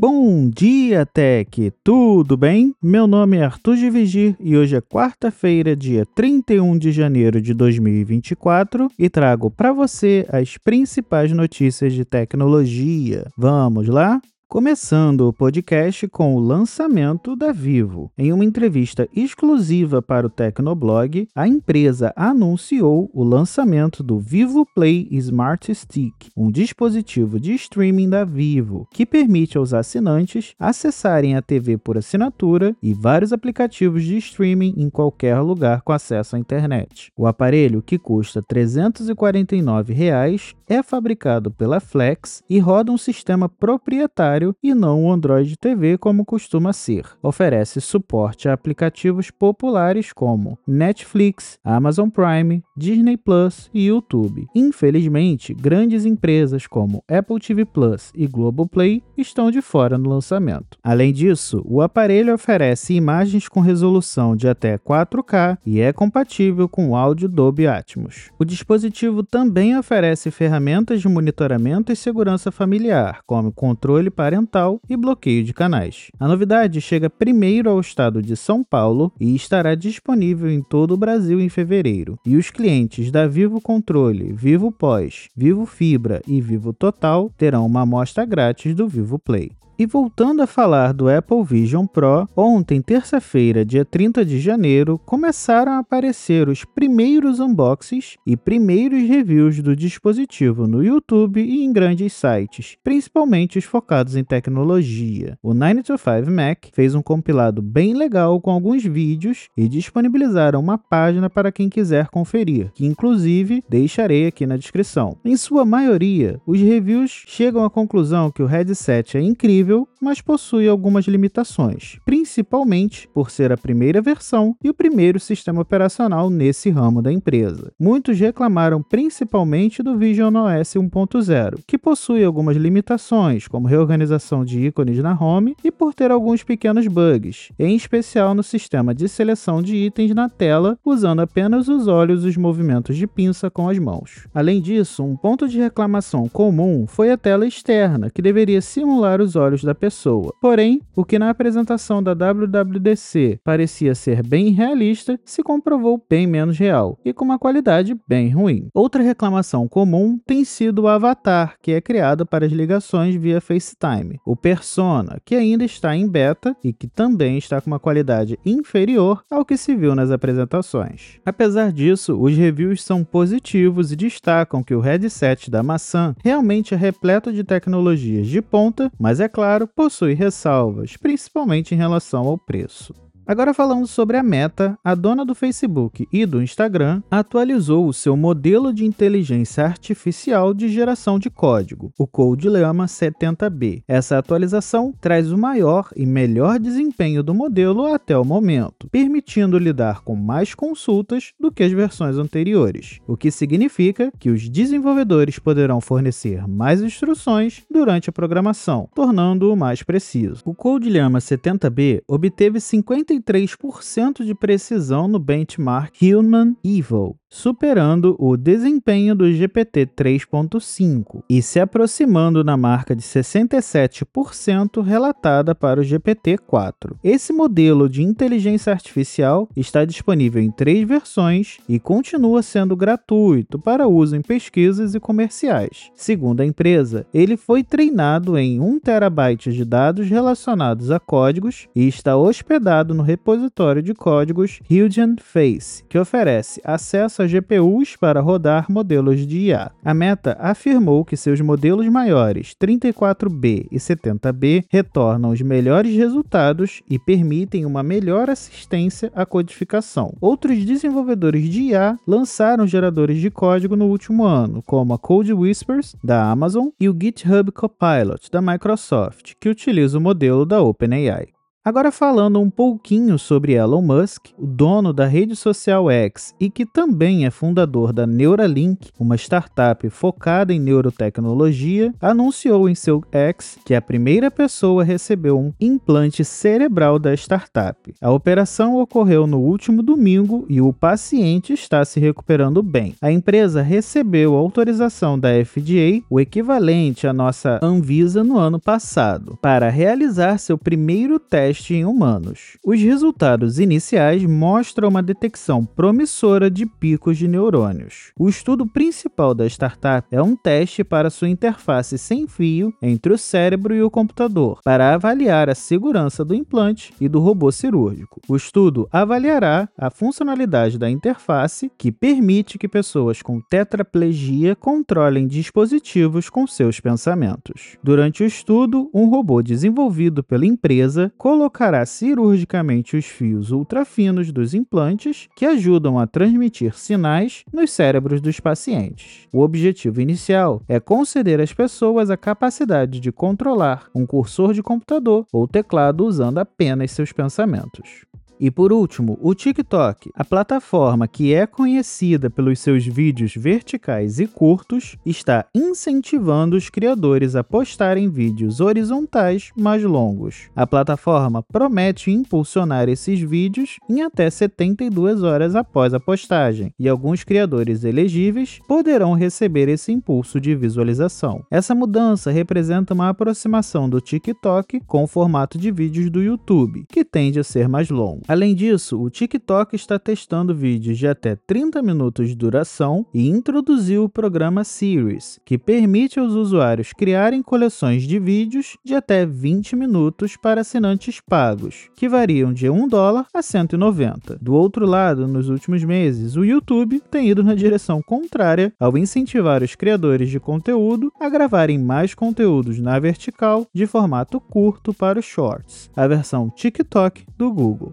Bom dia, Tech! Tudo bem? Meu nome é Arthur de Vigir e hoje é quarta-feira, dia 31 de janeiro de 2024 e trago para você as principais notícias de tecnologia. Vamos lá? Começando o podcast com o lançamento da Vivo. Em uma entrevista exclusiva para o Tecnoblog, a empresa anunciou o lançamento do Vivo Play Smart Stick, um dispositivo de streaming da Vivo que permite aos assinantes acessarem a TV por assinatura e vários aplicativos de streaming em qualquer lugar com acesso à internet. O aparelho, que custa 349 reais, é fabricado pela Flex e roda um sistema proprietário e não o Android TV como costuma ser. Oferece suporte a aplicativos populares como Netflix, Amazon Prime, Disney Plus e YouTube. Infelizmente, grandes empresas como Apple TV Plus e Globoplay estão de fora no lançamento. Além disso, o aparelho oferece imagens com resolução de até 4K e é compatível com o áudio Dolby Atmos. O dispositivo também oferece ferramentas de monitoramento e segurança familiar, como controle para parental e bloqueio de canais. A novidade chega primeiro ao estado de São Paulo e estará disponível em todo o Brasil em fevereiro. E os clientes da Vivo Controle, Vivo Pós, Vivo Fibra e Vivo Total terão uma amostra grátis do Vivo Play. E voltando a falar do Apple Vision Pro, ontem, terça-feira, dia 30 de janeiro, começaram a aparecer os primeiros unboxings e primeiros reviews do dispositivo no YouTube e em grandes sites, principalmente os focados em tecnologia. O 925 Mac fez um compilado bem legal com alguns vídeos e disponibilizaram uma página para quem quiser conferir, que inclusive deixarei aqui na descrição. Em sua maioria, os reviews chegam à conclusão que o headset é incrível mas possui algumas limitações, principalmente por ser a primeira versão e o primeiro sistema operacional nesse ramo da empresa. Muitos reclamaram principalmente do Vision OS 1.0, que possui algumas limitações, como reorganização de ícones na home e por ter alguns pequenos bugs, em especial no sistema de seleção de itens na tela, usando apenas os olhos e os movimentos de pinça com as mãos. Além disso, um ponto de reclamação comum foi a tela externa, que deveria simular os olhos da pessoa. Porém, o que na apresentação da WWDC parecia ser bem realista se comprovou bem menos real e com uma qualidade bem ruim. Outra reclamação comum tem sido o avatar, que é criado para as ligações via FaceTime, o Persona, que ainda está em beta e que também está com uma qualidade inferior ao que se viu nas apresentações. Apesar disso, os reviews são positivos e destacam que o headset da maçã realmente é repleto de tecnologias de ponta, mas é claro, possui ressalvas, principalmente em relação ao preço. Agora falando sobre a Meta, a dona do Facebook e do Instagram atualizou o seu modelo de inteligência artificial de geração de código, o CodeLama 70B. Essa atualização traz o maior e melhor desempenho do modelo até o momento, permitindo lidar com mais consultas do que as versões anteriores, o que significa que os desenvolvedores poderão fornecer mais instruções durante a programação, tornando-o mais preciso. O CodeLama 70B obteve 50 33% de precisão no benchmark Human Evil, superando o desempenho do GPT 3.5 e se aproximando na marca de 67% relatada para o GPT 4. Esse modelo de inteligência artificial está disponível em três versões e continua sendo gratuito para uso em pesquisas e comerciais. Segundo a empresa, ele foi treinado em 1 terabyte de dados relacionados a códigos e está hospedado no repositório de códigos Hugging Face, que oferece acesso a GPUs para rodar modelos de IA. A Meta afirmou que seus modelos maiores 34B e 70B retornam os melhores resultados e permitem uma melhor assistência à codificação. Outros desenvolvedores de IA lançaram geradores de código no último ano, como a Code Whispers da Amazon e o GitHub Copilot da Microsoft, que utiliza o modelo da OpenAI. Agora falando um pouquinho sobre Elon Musk, o dono da rede social X e que também é fundador da Neuralink, uma startup focada em neurotecnologia, anunciou em seu X que a primeira pessoa recebeu um implante cerebral da startup. A operação ocorreu no último domingo e o paciente está se recuperando bem. A empresa recebeu autorização da FDA, o equivalente à nossa Anvisa no ano passado, para realizar seu primeiro teste teste em humanos. Os resultados iniciais mostram uma detecção promissora de picos de neurônios. O estudo principal da startup é um teste para sua interface sem fio entre o cérebro e o computador, para avaliar a segurança do implante e do robô cirúrgico. O estudo avaliará a funcionalidade da interface, que permite que pessoas com tetraplegia controlem dispositivos com seus pensamentos. Durante o estudo, um robô desenvolvido pela empresa colocará cirurgicamente os fios ultrafinos dos implantes que ajudam a transmitir sinais nos cérebros dos pacientes. O objetivo inicial é conceder às pessoas a capacidade de controlar um cursor de computador ou teclado usando apenas seus pensamentos. E por último, o TikTok, a plataforma que é conhecida pelos seus vídeos verticais e curtos, está incentivando os criadores a postarem vídeos horizontais mais longos. A plataforma promete impulsionar esses vídeos em até 72 horas após a postagem, e alguns criadores elegíveis poderão receber esse impulso de visualização. Essa mudança representa uma aproximação do TikTok com o formato de vídeos do YouTube, que tende a ser mais longo. Além disso, o TikTok está testando vídeos de até 30 minutos de duração e introduziu o programa Series, que permite aos usuários criarem coleções de vídeos de até 20 minutos para assinantes pagos, que variam de 1 dólar a 190. Do outro lado, nos últimos meses, o YouTube tem ido na direção contrária ao incentivar os criadores de conteúdo a gravarem mais conteúdos na vertical de formato curto para os shorts, a versão TikTok do Google.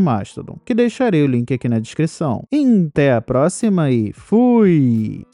Mastodon, que deixarei o link aqui na descrição. Até a próxima e fui!